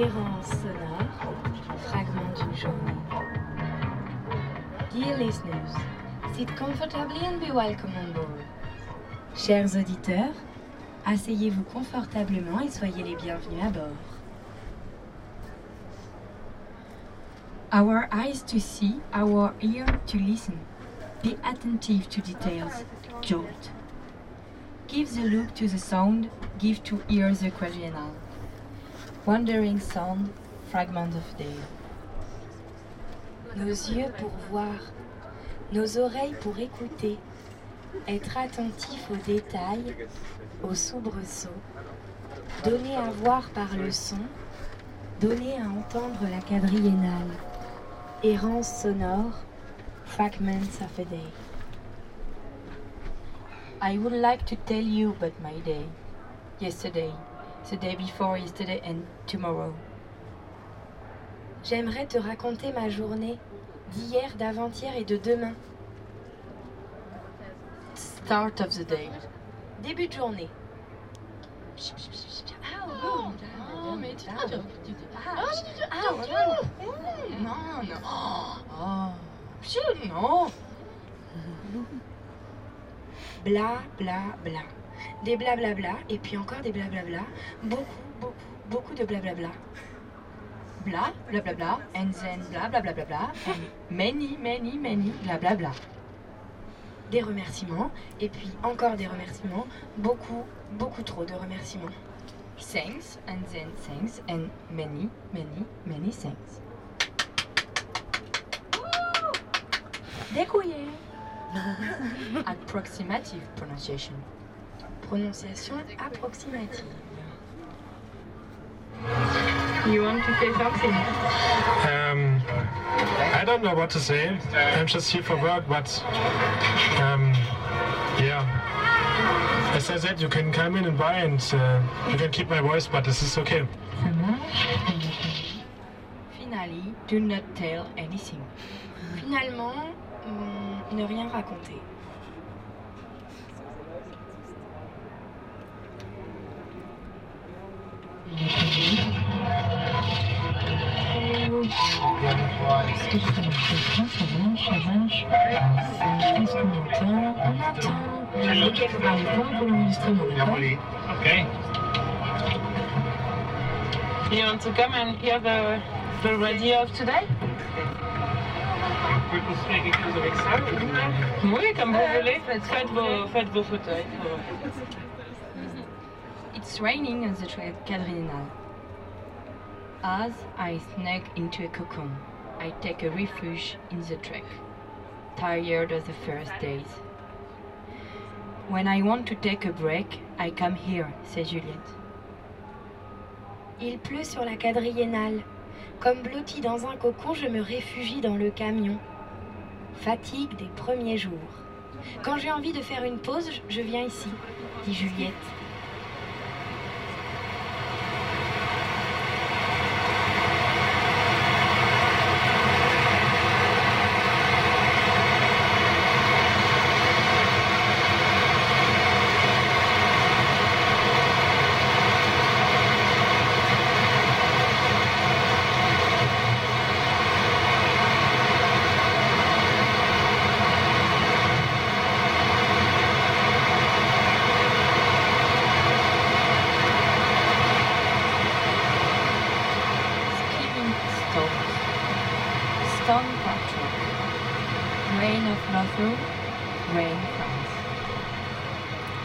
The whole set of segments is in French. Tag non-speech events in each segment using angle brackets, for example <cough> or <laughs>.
Sonore, fragment d'une journée. Dear listeners, sit comfortably and be welcome on board. Chers auditeurs, asseyez-vous confortablement et soyez les bienvenus à bord. Our eyes to see, our ear to listen. Be attentive to details. Jolt. Give the look to the sound, give to ear the quadriennal. Wandering sound, fragment of day. Nos yeux pour voir, nos oreilles pour écouter, être attentif aux détails, aux soubresauts, donner à voir par le son, donner à entendre la quadriennale, errance sonore, fragments of a day. I would like to tell you about my day. Yesterday, the day before yesterday and tomorrow. J'aimerais te raconter ma journée d'hier, d'avant-hier et de demain. Start of the day. Début de journée. Ah, oh, Oh, mais tu. Non, non. Oh, non. <laughs> Bla, bla, bla. Des blablabla, et puis encore des blablabla. Beaucoup, beaucoup, beaucoup de blablabla. Bla, blablabla, and then bla, blablabla, and many, many, many, blablabla. Des remerciements, et puis encore des remerciements. Beaucoup, beaucoup trop de remerciements. Thanks, and then thanks, and many, many, many thanks. Découillé. <laughs> Approximative pronunciation. Prononciation approximative. You want to say something? Um, I don't know what to say. I'm just here for work, but um, yeah. As I said, you can come in and buy, and uh, you can keep my voice, but this is okay. Finally, do not tell anything. Finalement, hum, ne rien raconter. Okay. You want to come and hear the, the radio of today? Oui, comme vous voulez. Faites vos, faites vos fauteuils. It's raining on the quadriennal. As I snug into a cocoon, I take a refuge in the trek, tired of the first days. When I want to take a break, I come here, said Juliette. Il pleut sur la quadriennale. Comme blotti dans un cocon, je me réfugie dans le camion. Fatigue des premiers jours. Quand j'ai envie de faire une pause, je viens ici, dit Juliette.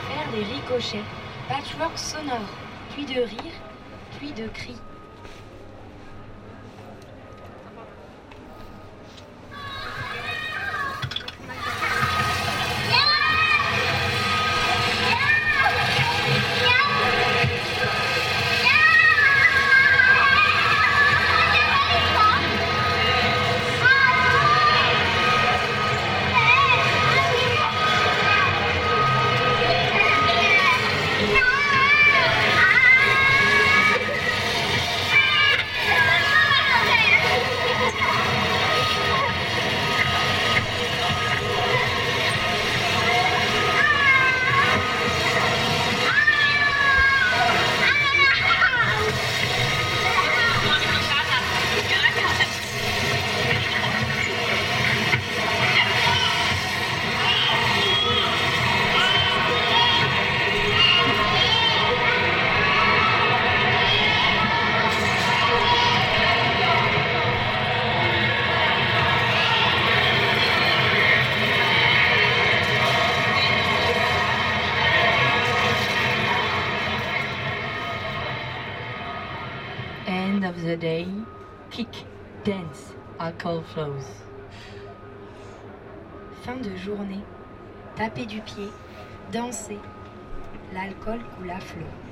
Faire des ricochets. Patchwork sonore. Puis de rire, puis de cris. The day, kick, dance, alcohol flows. Fin de journée. Taper du pied. Danser. L'alcool coule à flot.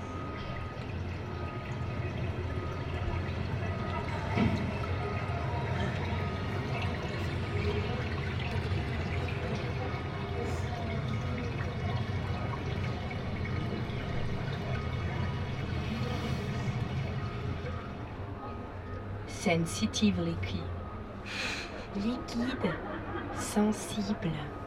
Sensitive liquid. Liquide. Sensible.